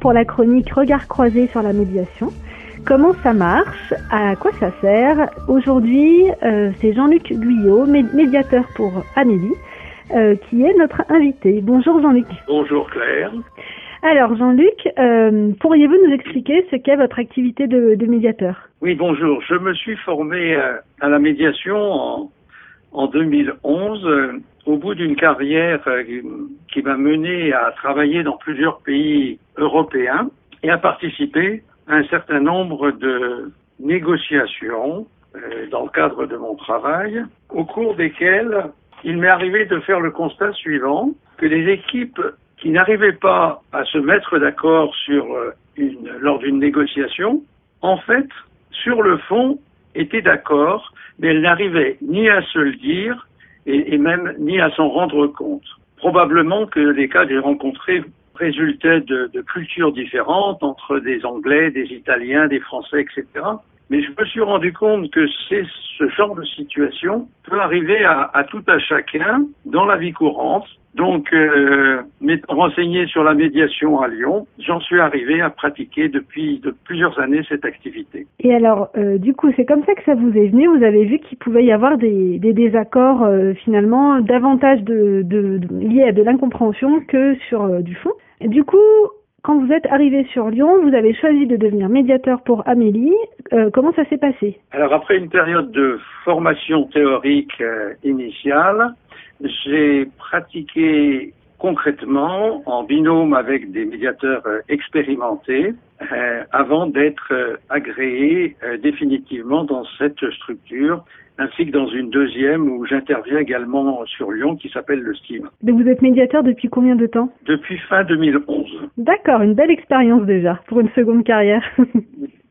Pour la chronique Regard croisé sur la médiation. Comment ça marche? À quoi ça sert? Aujourd'hui, euh, c'est Jean-Luc Guyot, médiateur pour Amélie, euh, qui est notre invité. Bonjour Jean-Luc. Bonjour Claire. Alors Jean-Luc, euh, pourriez-vous nous expliquer ce qu'est votre activité de, médiateur? Oui, bonjour. Je me suis formé à la médiation en, en 2011 au bout d'une carrière euh, qui m'a mené à travailler dans plusieurs pays européens et à participer à un certain nombre de négociations euh, dans le cadre de mon travail, au cours desquelles il m'est arrivé de faire le constat suivant, que les équipes qui n'arrivaient pas à se mettre d'accord sur euh, une, lors d'une négociation, en fait, sur le fond, étaient d'accord, mais elles n'arrivaient ni à se le dire, et, même ni à s'en rendre compte. Probablement que les cas que j'ai rencontrés résultaient de, de, cultures différentes entre des Anglais, des Italiens, des Français, etc. Mais je me suis rendu compte que c'est ce genre de situation peut arriver à, tout à chacun dans la vie courante donc, euh, renseigné sur la médiation à Lyon, j'en suis arrivé à pratiquer depuis de plusieurs années cette activité. Et alors, euh, du coup, c'est comme ça que ça vous est venu? Vous avez vu qu'il pouvait y avoir des, désaccords euh, finalement davantage liés à de l'incompréhension que sur du fond? Du coup, quand vous êtes arrivé sur Lyon, vous avez choisi de devenir médiateur pour Amélie. Euh, comment ça s'est passé? Alors après une période de formation théorique initiale, j'ai pratiqué concrètement en binôme avec des médiateurs euh, expérimentés euh, avant d'être euh, agréé définitivement dans cette structure ainsi que dans une deuxième où j'interviens également sur Lyon qui s'appelle le STIM. Donc vous êtes médiateur depuis combien de temps? Depuis fin 2011. D'accord, une belle expérience déjà pour une seconde carrière.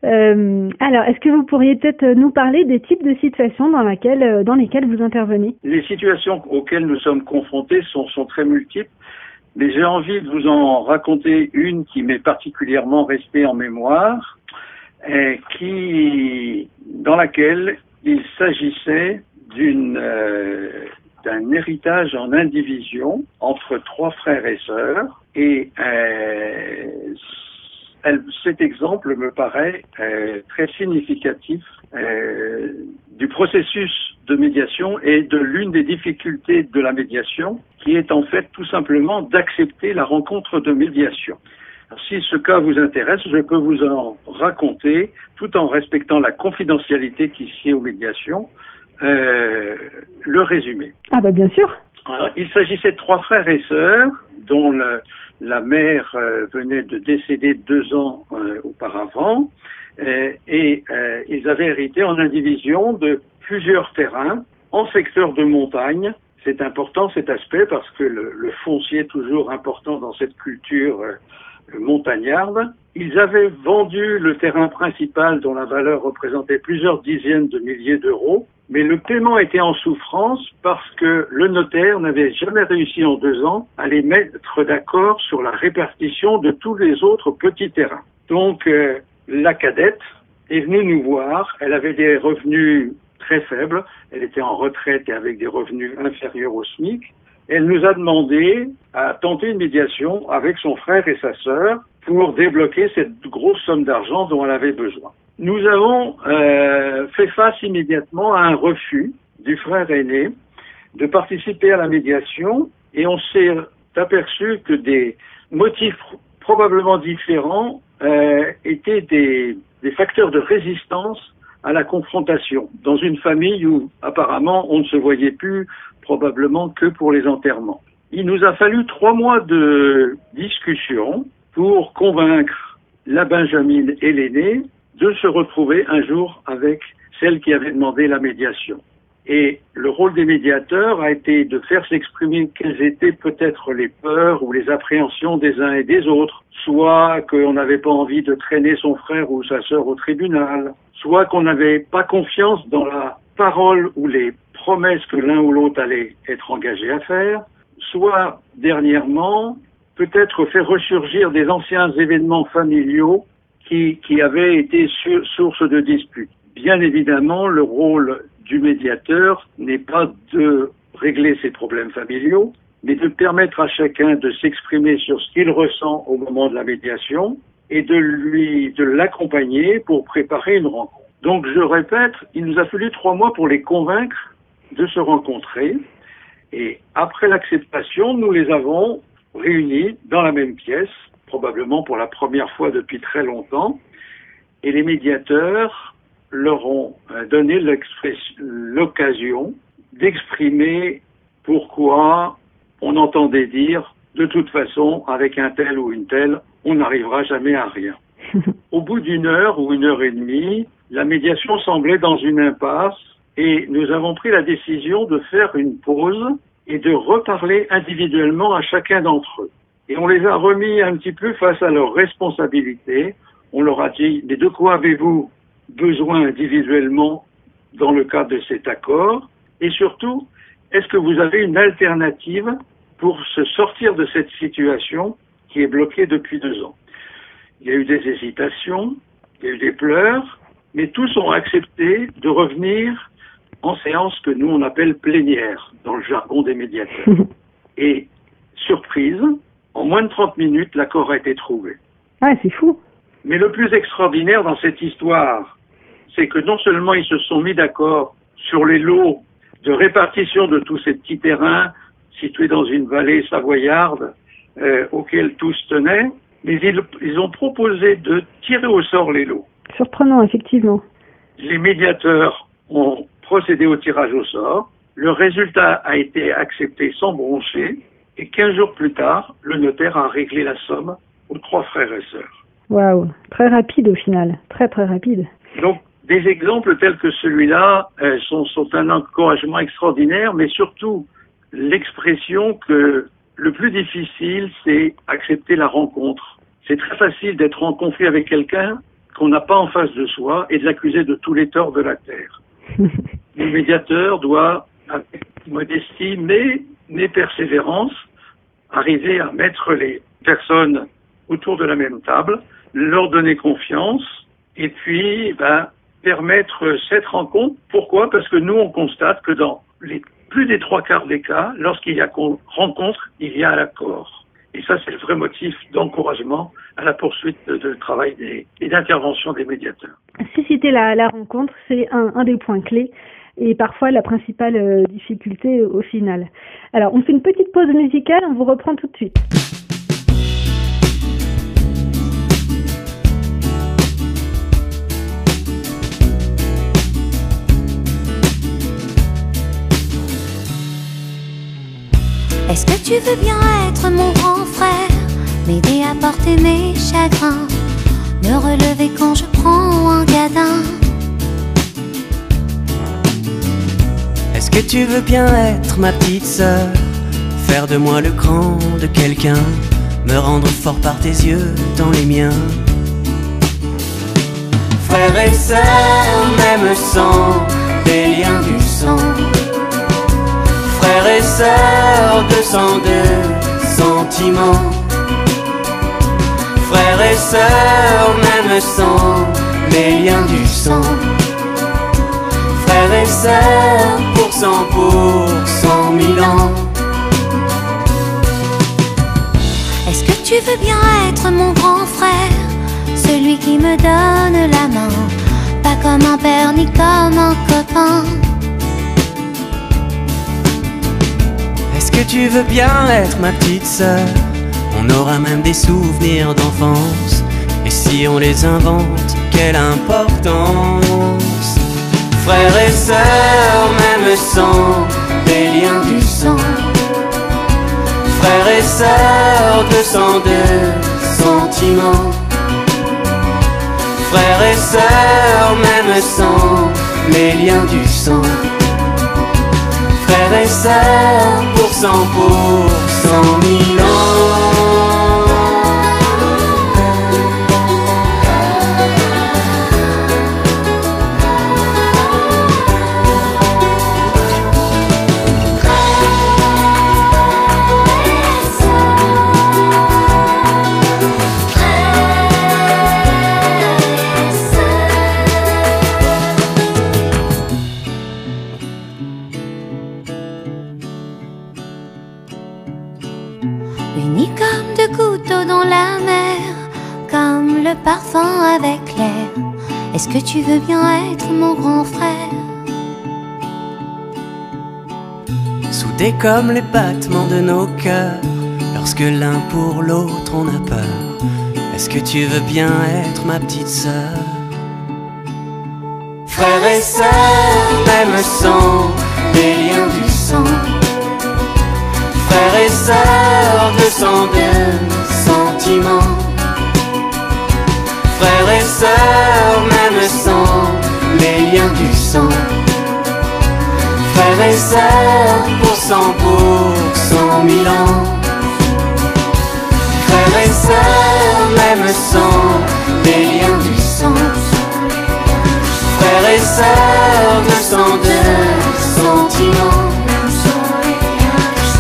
Euh, alors, est-ce que vous pourriez peut-être nous parler des types de situations dans, laquelle, euh, dans lesquelles vous intervenez? Les situations auxquelles nous sommes confrontés sont, sont très multiples, mais j'ai envie de vous en raconter une qui m'est particulièrement restée en mémoire, et qui, dans laquelle il s'agissait d'une euh, d'un héritage en indivision entre trois frères et sœurs et euh, cet exemple me paraît euh, très significatif euh, du processus de médiation et de l'une des difficultés de la médiation, qui est en fait tout simplement d'accepter la rencontre de médiation. Si ce cas vous intéresse, je peux vous en raconter, tout en respectant la confidentialité qui sied aux médiations, euh, le résumé. Ah bah bien sûr. il s'agissait de trois frères et sœurs dont le, la mère euh, venait de décéder deux ans euh, auparavant euh, et ils avaient hérité en indivision de plusieurs terrains en secteur de montagne. C'est important cet aspect parce que le, le, foncier est toujours important dans cette culture montagnarde. Ils avaient vendu le terrain principal dont la valeur représentait plusieurs dizaines de milliers d'euros mais le paiement était en souffrance parce que le notaire n'avait jamais réussi en deux ans à les mettre d'accord sur la répartition de tous les autres petits terrains. Donc euh, la cadette est venue nous voir, elle avait des revenus très faibles, elle était en retraite et avec des revenus inférieurs au SMIC, elle nous a demandé à tenter une médiation avec son frère et sa sœur pour débloquer cette grosse somme d'argent dont elle avait besoin. Nous avons euh, fait face immédiatement à un refus du frère aîné de participer à la médiation et on s'est aperçu que des motifs probablement différents euh, étaient des, des facteurs de résistance à la confrontation dans une famille où apparemment on ne se voyait plus probablement que pour les enterrements. Il nous a fallu trois mois de discussion pour convaincre la Benjamine et l'aîné de se retrouver un jour avec celle qui avait demandé la médiation. Et le rôle des médiateurs a été de faire s'exprimer quelles étaient peut-être les peurs ou les appréhensions des uns et des autres, soit qu'on n'avait pas envie de traîner son frère ou sa sœur au tribunal, soit qu'on n'avait pas confiance dans la parole ou les promesses que l'un ou l'autre allait être engagé à faire, soit dernièrement peut-être faire ressurgir des anciens événements familiaux qui, qui avait été source de disputes. Bien évidemment, le rôle du médiateur n'est pas de régler ces problèmes familiaux, mais de permettre à chacun de s'exprimer sur ce qu'il ressent au moment de la médiation et de lui, de l'accompagner pour préparer une rencontre. Donc, je répète, il nous a fallu trois mois pour les convaincre de se rencontrer. Et après l'acceptation, nous les avons réunis dans la même pièce, probablement pour la première fois depuis très longtemps. Et les médiateurs leur ont euh, donné l'occasion d'exprimer pourquoi on entendait dire de toute façon, avec un tel ou une telle, on n'arrivera jamais à rien. Au bout d'une heure ou une heure et demie, la médiation semblait dans une impasse et nous avons pris la décision de faire une pause et de reparler individuellement à chacun d'entre eux. Et on les a remis un petit peu face à leurs responsabilités. On leur a dit, mais de quoi avez-vous besoin individuellement dans le cadre de cet accord Et surtout, est-ce que vous avez une alternative pour se sortir de cette situation qui est bloquée depuis deux ans? Il y a eu des hésitations, il y a eu des pleurs, mais tous ont accepté de revenir en séance que nous on appelle plénière dans le jargon des médiateurs. Et surprise, en moins de 30 minutes, l'accord a été trouvé. Ah, c'est fou. Mais le plus extraordinaire dans cette histoire, c'est que non seulement ils se sont mis d'accord sur les lots de répartition de tous ces petits terrains situés dans une vallée savoyarde euh, auxquels tous tenaient, mais ils, ils ont proposé de tirer au sort les lots. Surprenant, effectivement. Les médiateurs ont procédé au tirage au sort. Le résultat a été accepté sans broncher et 15 jours plus tard, le notaire a réglé la somme aux trois frères et sœurs. Waouh, très rapide au final, très très rapide. Donc des exemples tels que celui-là euh, sont, sont un encouragement extraordinaire, mais surtout l'expression que le plus difficile, c'est accepter la rencontre. C'est très facile d'être en conflit avec quelqu'un qu'on n'a pas en face de soi et de l'accuser de tous les torts de la terre. le médiateur doit, avec modestie, mais, mais persévérance, arriver à mettre les personnes autour de la même table, leur donner confiance, et puis ben, permettre cette rencontre. Pourquoi? Parce que nous, on constate que dans les plus des trois quarts des cas, lorsqu'il y a rencontre, il y a l'accord. Et ça, c'est le vrai motif d'encouragement à la poursuite de, travail et d'intervention des médiateurs. Susciter la, la rencontre, c'est un, un, des points clés et parfois la principale euh, difficulté au final. Alors, on fait une petite pause musicale, on vous reprend tout de suite. Est-ce que tu veux bien être mon grand frère, m'aider à porter mes chagrins, me relever quand je prends un gadin? Est-ce que tu veux bien être ma petite sœur, faire de moi le grand de quelqu'un, me rendre fort par tes yeux dans les miens? Frères et sœurs, même sang, des liens du sang frères et sœurs de sang de sentiments. Frères et sœurs, même sang, les liens du sang. Frères et sœurs, pour cent pour cent mille ans. Est-ce que tu veux bien être mon grand frère, celui qui me donne la main, pas comme un père ni comme un copain? Est-ce que tu veux bien être ma petite sœur? On aura même des souvenirs d'enfance. Et si on les invente, quelle importance? Frères et sœurs, même sang, des liens du sang. Frères et sœurs de sang de sentiments. Frères et sœurs, même sang, les liens du sang frères et sœurs pour cent pour cent mille ans. Soudés comme les battements de nos cœurs, lorsque l'un pour l'autre on a peur. Est-ce que tu veux bien être ma petite sœur? Frères et sœurs, même sang, des liens du sang. Frères et sœurs de sang de sentiments. Frères et sœurs, même sang, les liens du sang. Frères et sœurs, pour cent pour cent mille ans. Frères et sœurs, même sang, les liens du sang. Frères et sœurs de sang de sentiments.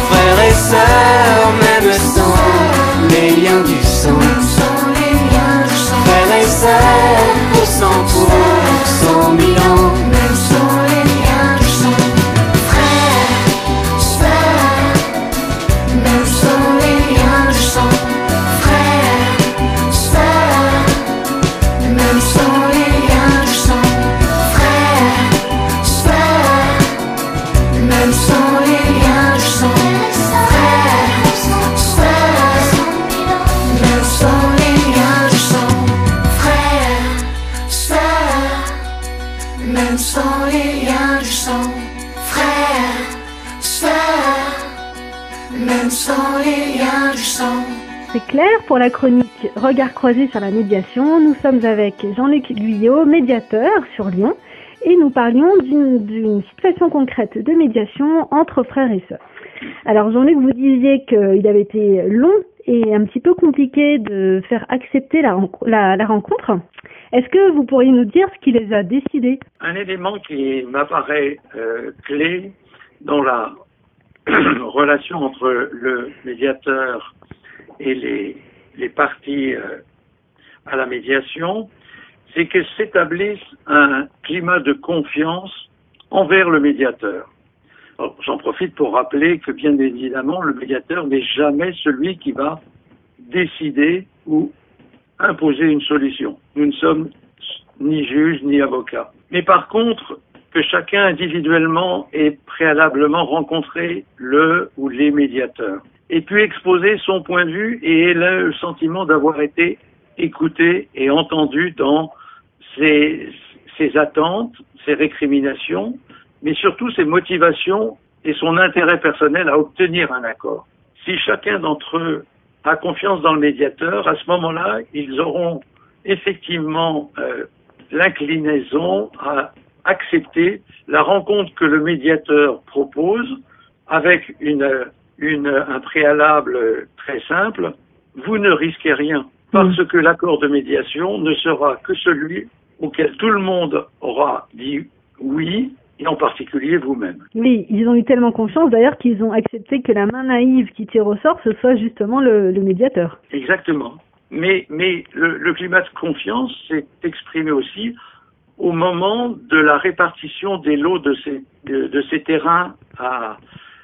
Frères et sœurs, même sang, les liens du sang. Frères et sœurs, pour cent pour cent mille ans. La chronique Regard croisé sur la médiation. Nous sommes avec Jean-Luc Guyot, médiateur sur Lyon, et nous parlions d'une situation concrète de médiation entre frères et sœurs. Alors Jean-Luc, vous disiez qu'il avait été long et un petit peu compliqué de faire accepter la, rencontre. Est-ce que vous pourriez nous dire ce qui les a décidés? Un élément qui m'apparaît euh, clé dans la relation entre le médiateur et les, les parties euh, à la médiation, c'est que s'établisse un climat de confiance envers le médiateur. J'en profite pour rappeler que bien évidemment, le médiateur n'est jamais celui qui va décider ou imposer une solution. Nous ne sommes ni juges ni avocats. Mais par contre, que chacun individuellement ait préalablement rencontré le ou les médiateurs et puis exposer son point de vue et le sentiment d'avoir été écouté et entendu dans ses, ses attentes, ses récriminations, mais surtout ses motivations et son intérêt personnel à obtenir un accord. Si chacun d'entre eux a confiance dans le médiateur, à ce moment-là, ils auront effectivement euh, l'inclinaison à accepter la rencontre que le médiateur propose avec une, une, un préalable très simple. Vous ne risquez rien parce mm. que l'accord de médiation ne sera que celui auquel tout le monde aura dit oui et en particulier vous-même. Oui, ils ont eu tellement confiance d'ailleurs qu'ils ont accepté que la main naïve qui tire au sort, ce soit justement le, le médiateur. Exactement. Mais, mais le, le climat de confiance s'est exprimé aussi au moment de la répartition des lots de ces, de, de ces terrains à,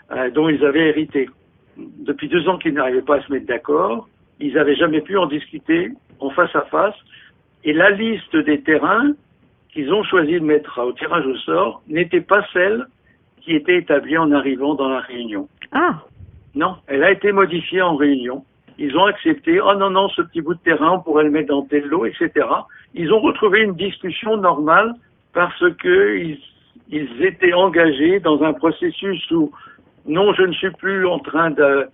à, dont ils avaient hérité. Depuis deux ans qu'ils n'arrivaient pas à se mettre d'accord, ils n'avaient jamais pu en discuter en face à face. Et la liste des terrains qu'ils ont choisi de mettre au tirage au sort n'était pas celle qui était établie en arrivant dans la réunion. Ah Non, elle a été modifiée en réunion. Ils ont accepté, oh non, non, ce petit bout de terrain, on pourrait le mettre dans tel lot, etc. Ils ont retrouvé une discussion normale parce que ils, étaient engagés dans un processus où, non, je ne suis plus en train de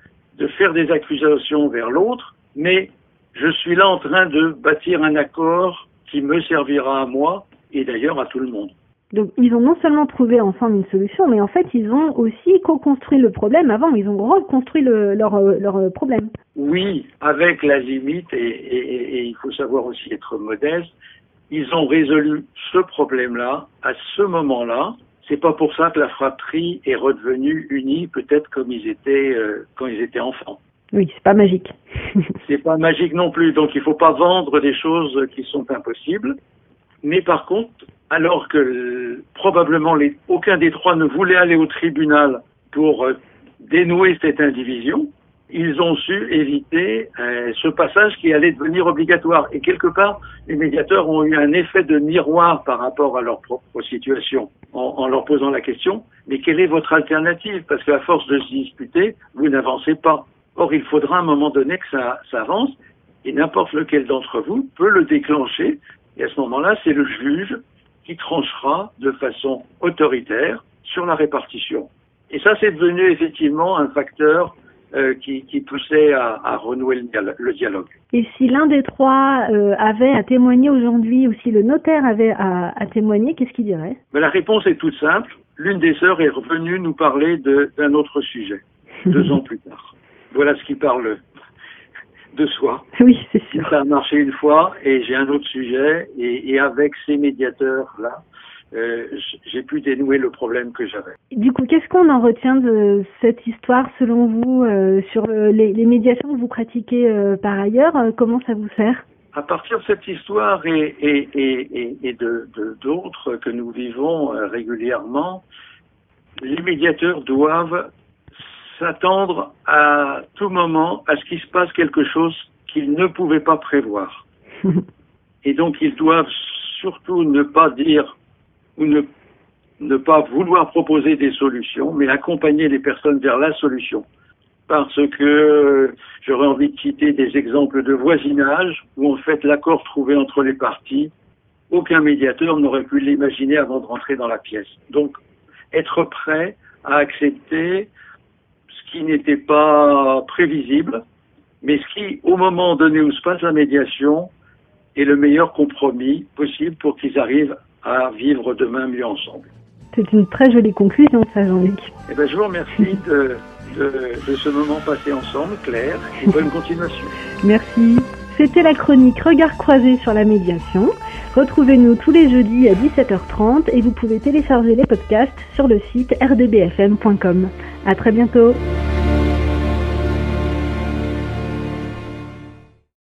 faire des accusations vers l'autre, mais je suis là en train de bâtir un accord qui me servira à moi et d'ailleurs à tout le monde. Donc ils ont non seulement trouvé ensemble une solution, mais en fait ils ont aussi co-construit le problème avant, ils ont reconstruit le, leur, leur problème. Oui, avec la limite, et, et, et il faut savoir aussi être modeste, ils ont résolu ce problème-là à ce moment-là. C'est pas pour ça que la fratrie est redevenue unie, peut-être comme ils étaient euh, quand ils étaient enfants. Oui, c'est pas magique. c'est pas magique non plus, donc il faut pas vendre des choses qui sont impossibles. Mais par contre, alors que probablement les, aucun des trois ne voulait aller au tribunal pour euh, dénouer cette indivision, ils ont su éviter euh, ce passage qui allait devenir obligatoire. Et quelque part, les médiateurs ont eu un effet de miroir par rapport à leur propre situation en, leur posant la question, mais quelle est votre alternative? Parce qu'à force de se disputer, vous n'avancez pas. Or, il faudra à un moment donné que ça avance, et n'importe lequel d'entre vous peut le déclencher, et à ce moment-là, c'est le juge qui tranchera de façon autoritaire sur la répartition. Et ça, c'est devenu effectivement un facteur euh, qui, qui, poussait à, à renouer le, dialogue. Et si l'un des trois euh, avait à témoigner aujourd'hui, ou si le notaire avait à, à témoigner, qu'est-ce qu'il dirait? Mais La réponse est toute simple. L'une des sœurs est revenue nous parler d'un autre sujet, deux ans plus tard. Voilà ce qui parle de soi. Oui, c'est sûr. Ça a marché une fois et j'ai un autre sujet et, et avec ces médiateurs-là, euh, j'ai pu dénouer le problème que j'avais. Du coup, qu'est-ce qu'on en retient de cette histoire selon vous euh, sur les, les, médiations que vous pratiquez euh, par ailleurs Comment ça vous sert? À partir de cette histoire et, et, et, et de d'autres que nous vivons régulièrement, les médiateurs doivent s'attendre à tout moment à ce qu'il se passe quelque chose qu'ils ne pouvaient pas prévoir. et donc ils doivent surtout ne pas dire ou ne, ne pas vouloir proposer des solutions, mais accompagner les personnes vers la solution. Parce que j'aurais envie de citer des exemples de voisinage où en fait l'accord trouvé entre les parties, aucun médiateur n'aurait pu l'imaginer avant de rentrer dans la pièce. Donc être prêt à accepter ce qui n'était pas prévisible, mais ce qui, au moment donné où se passe la médiation, est le meilleur compromis possible pour qu'ils arrivent à vivre demain mieux ensemble. C'est une très jolie conclusion, ça, Jean-Luc. Eh ben, je vous remercie de, de, de, ce moment passé ensemble, Claire, et bonne continuation. Merci. C'était la chronique Regard croisé sur la médiation. Retrouvez-nous tous les jeudis à 17h30 et vous pouvez télécharger les podcasts sur le site rdbfm.com. À très bientôt.